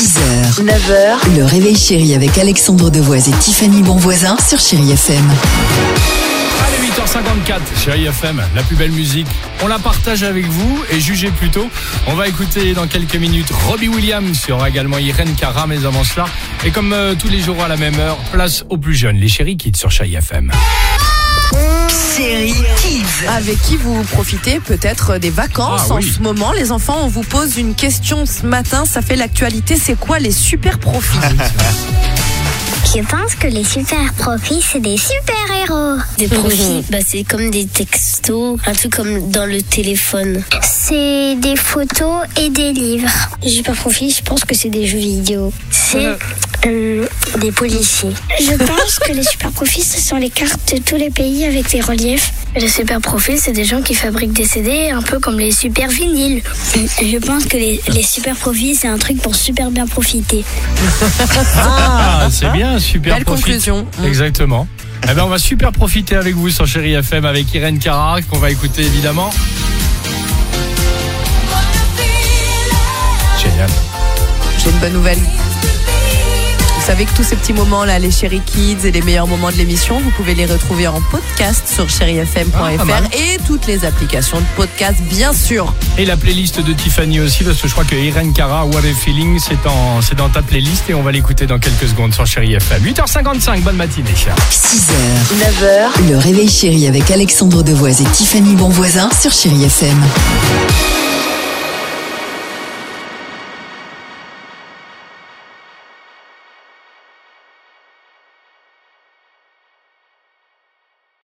6h, 9h, le réveil chéri avec Alexandre Devoise et Tiffany Bonvoisin sur Chéri FM. Allez, 8h54, chérie FM, la plus belle musique. On la partage avec vous et jugez plutôt. On va écouter dans quelques minutes Robbie Williams. Il y aura également Irène Cara, mais avant cela. Et comme euh, tous les jours à la même heure, place aux plus jeunes, les chéris kids sur Chérie FM. Kids. avec qui vous profitez peut-être des vacances Ah en oui. ce moment. Les enfants, on vous pose une question ce matin, ça fait l'actualité. C'est quoi les super profits Je pense que les super profits, c'est des super héros. Des profils, bah, c'est comme des textos, un truc comme dans le téléphone. C'est des photos et des livres. Les super profils, je pense que c'est des jeux vidéo. C'est euh, des policiers. Je pense que les super profils, ce sont les cartes de tous les pays avec des reliefs. Les super profils, c'est des gens qui fabriquent des CD, un peu comme les super vinyles. Je pense que les, les super profits, c'est un truc pour super bien profiter. Ah, c'est bien, super Belle profite. conclusion. Exactement. Eh ben, on va super profiter avec vous sur Chérie FM avec Irène Cara, qu'on va écouter évidemment. Génial. J'ai une bonne nouvelle. Vous savez que tous ces petits moments là, les Chéri Kids et les meilleurs moments de l'émission, vous pouvez les retrouver en podcast sur chérifm.fr Ah, et toutes les applications de podcast, bien sûr. Et la playlist de Tiffany aussi, parce que je crois que Irène Cara, What a Feeling, c'est dans ta playlist et on va l'écouter dans quelques secondes sur Chérie FM. 8h55, bonne matinée. 6h, 9h, le réveil chéri avec Alexandre Devoise et Tiffany Bonvoisin sur Chéri FM.